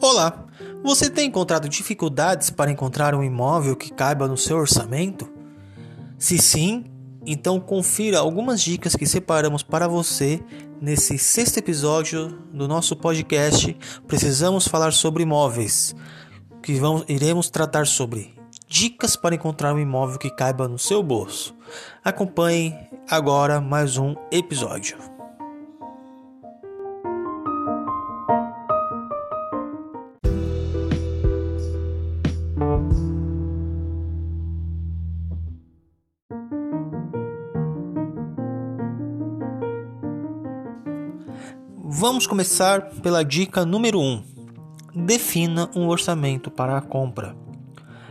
Olá! Você tem encontrado dificuldades para encontrar um imóvel que caiba no seu orçamento? Se sim, então confira algumas dicas que separamos para você nesse sexto episódio do nosso podcast Precisamos Falar sobre Imóveis, que vamos, iremos tratar sobre dicas para encontrar um imóvel que caiba no seu bolso. Acompanhe agora mais um episódio. Vamos começar pela dica número 1. Um. Defina um orçamento para a compra.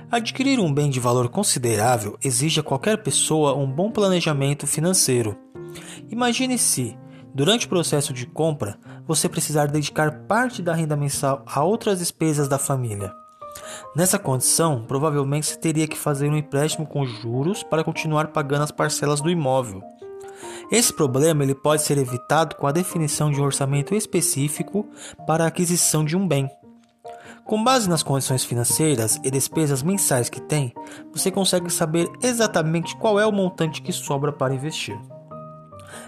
Adquirir um bem de valor considerável exige a qualquer pessoa um bom planejamento financeiro. Imagine se, durante o processo de compra, você precisar dedicar parte da renda mensal a outras despesas da família. Nessa condição, provavelmente você teria que fazer um empréstimo com juros para continuar pagando as parcelas do imóvel. Esse problema ele pode ser evitado com a definição de um orçamento específico para a aquisição de um bem. Com base nas condições financeiras e despesas mensais que tem, você consegue saber exatamente qual é o montante que sobra para investir.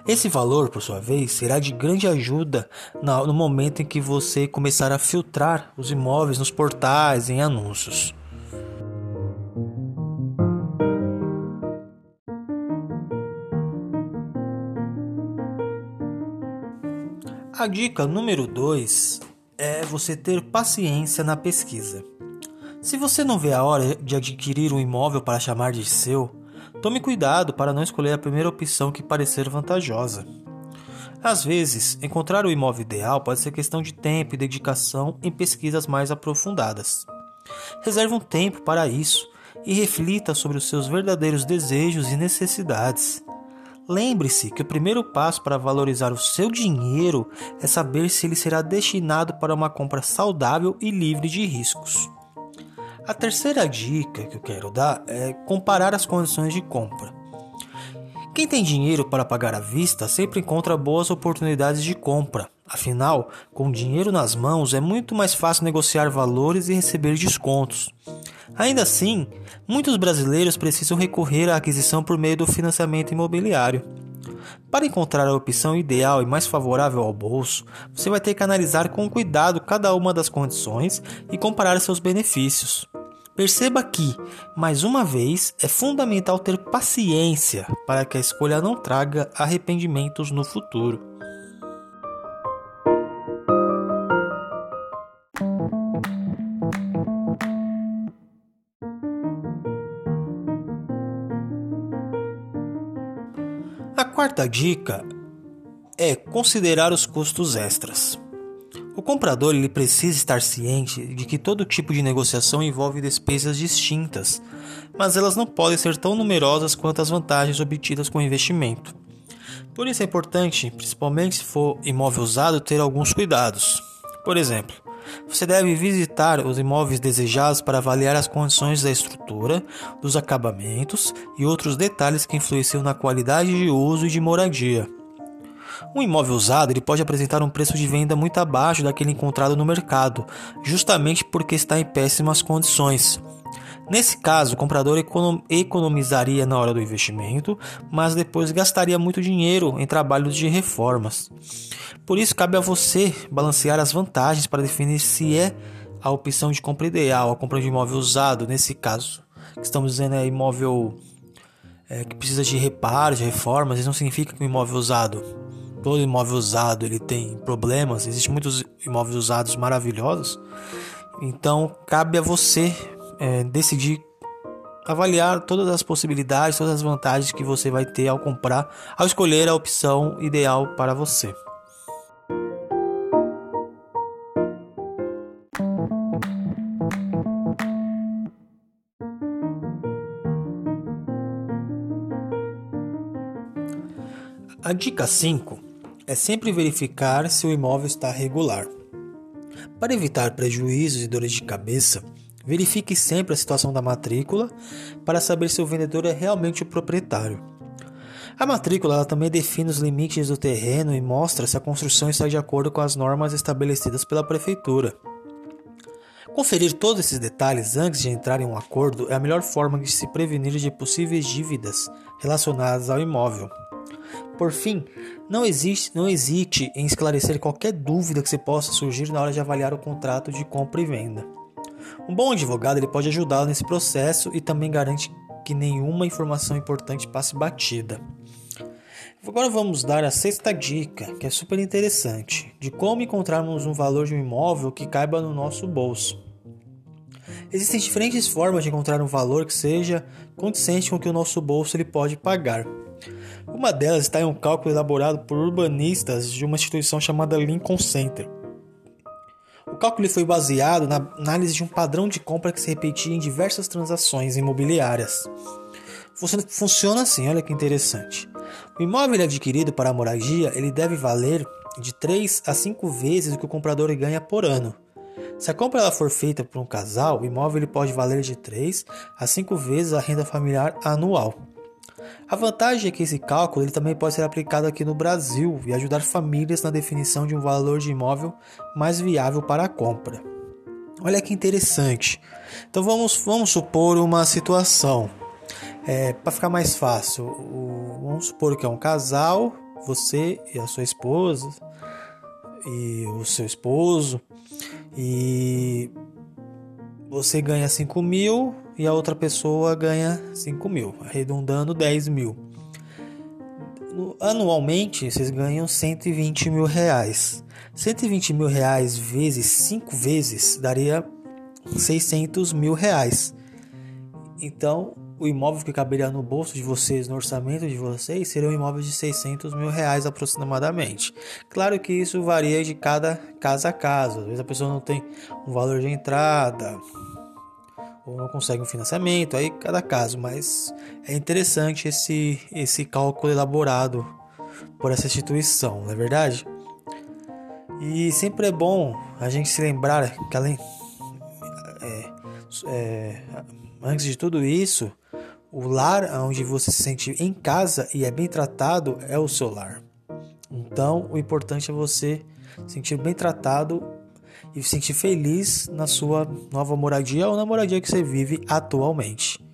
Esse valor, por sua vez, será de grande ajuda no momento em que você começar a filtrar os imóveis nos portais e em anúncios. A dica número 2 é você ter paciência na pesquisa. Se você não vê a hora de adquirir um imóvel para chamar de seu, tome cuidado para não escolher a primeira opção que parecer vantajosa. Às vezes, encontrar o imóvel ideal pode ser questão de tempo e dedicação em pesquisas mais aprofundadas. Reserve um tempo para isso e reflita sobre os seus verdadeiros desejos e necessidades. Lembre-se que o primeiro passo para valorizar o seu dinheiro é saber se ele será destinado para uma compra saudável e livre de riscos. A terceira dica que eu quero dar é comparar as condições de compra. Quem tem dinheiro para pagar à vista sempre encontra boas oportunidades de compra. Afinal, com dinheiro nas mãos é muito mais fácil negociar valores e receber descontos. Ainda assim, muitos brasileiros precisam recorrer à aquisição por meio do financiamento imobiliário. Para encontrar a opção ideal e mais favorável ao bolso, você vai ter que analisar com cuidado cada uma das condições e comparar seus benefícios. Perceba que, mais uma vez, é fundamental ter paciência para que a escolha não traga arrependimentos no futuro. Quarta dica é considerar os custos extras. O comprador ele precisa estar ciente de que todo tipo de negociação envolve despesas distintas, mas elas não podem ser tão numerosas quanto as vantagens obtidas com o investimento. Por isso é importante, principalmente se for imóvel usado, ter alguns cuidados. Por exemplo, você deve visitar os imóveis desejados para avaliar as condições da estrutura, dos acabamentos e outros detalhes que influenciam na qualidade de uso e de moradia. Um imóvel usado ele pode apresentar um preço de venda muito abaixo daquele encontrado no mercado, justamente porque está em péssimas condições. Nesse caso, o comprador economizaria na hora do investimento, mas depois gastaria muito dinheiro em trabalhos de reformas. Por isso, cabe a você balancear as vantagens para definir se é a opção de compra ideal, a compra de imóvel usado, nesse caso. Estamos dizendo é imóvel é, que precisa de reparos, de reformas, isso não significa que o imóvel usado, todo imóvel usado, ele tem problemas, existem muitos imóveis usados maravilhosos. Então, cabe a você é, decidir avaliar todas as possibilidades, todas as vantagens que você vai ter ao comprar, ao escolher a opção ideal para você. A dica 5 é sempre verificar se o imóvel está regular. Para evitar prejuízos e dores de cabeça, Verifique sempre a situação da matrícula para saber se o vendedor é realmente o proprietário. A matrícula também define os limites do terreno e mostra se a construção está de acordo com as normas estabelecidas pela prefeitura. conferir todos esses detalhes antes de entrar em um acordo é a melhor forma de se prevenir de possíveis dívidas relacionadas ao imóvel. Por fim, não, existe, não hesite em esclarecer qualquer dúvida que se possa surgir na hora de avaliar o contrato de compra e venda. Um bom advogado ele pode ajudá-lo nesse processo e também garante que nenhuma informação importante passe batida. Agora vamos dar a sexta dica, que é super interessante, de como encontrarmos um valor de um imóvel que caiba no nosso bolso. Existem diferentes formas de encontrar um valor que seja condizente com o que o nosso bolso ele pode pagar. Uma delas está em um cálculo elaborado por urbanistas de uma instituição chamada Lincoln Center. O cálculo foi baseado na análise de um padrão de compra que se repetia em diversas transações imobiliárias. Funciona assim, olha que interessante. O imóvel adquirido para a moradia ele deve valer de 3 a 5 vezes o que o comprador ganha por ano. Se a compra ela for feita por um casal, o imóvel ele pode valer de 3 a 5 vezes a renda familiar anual. A vantagem é que esse cálculo ele também pode ser aplicado aqui no Brasil e ajudar famílias na definição de um valor de imóvel mais viável para a compra. Olha que interessante. Então vamos, vamos supor uma situação. É, para ficar mais fácil, o, vamos supor que é um casal, você e a sua esposa e o seu esposo, e você ganha 5 mil e a outra pessoa ganha 5 mil, arredondando 10 mil. Anualmente vocês ganham 120 mil reais. 120 mil reais vezes 5 vezes daria 600 mil reais. Então o imóvel que caberia no bolso de vocês, no orçamento de vocês, seria um imóvel de 600 mil reais aproximadamente. Claro que isso varia de cada casa a casa. Às vezes a pessoa não tem um valor de entrada ou não consegue um financiamento, aí cada caso. Mas é interessante esse, esse cálculo elaborado por essa instituição, não é verdade? E sempre é bom a gente se lembrar que além é, é, antes de tudo isso, o lar onde você se sente em casa e é bem tratado é o seu lar. Então, o importante é você se sentir bem tratado e se sentir feliz na sua nova moradia ou na moradia que você vive atualmente.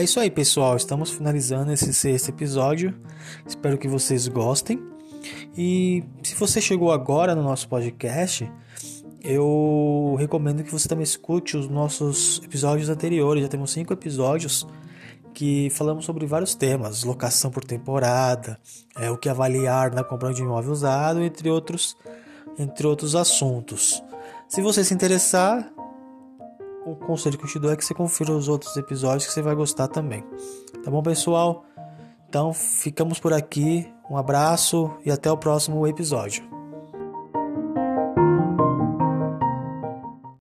É isso aí, pessoal. Estamos finalizando esse sexto episódio. Espero que vocês gostem. E se você chegou agora no nosso podcast, eu recomendo que você também escute os nossos episódios anteriores. Já temos cinco episódios que falamos sobre vários temas: locação por temporada, é, o que avaliar na compra de imóvel usado, entre outros, entre outros assuntos. Se você se interessar, o conselho que eu te dou é que você confira os outros episódios que você vai gostar também. Tá bom, pessoal? Então ficamos por aqui. Um abraço e até o próximo episódio.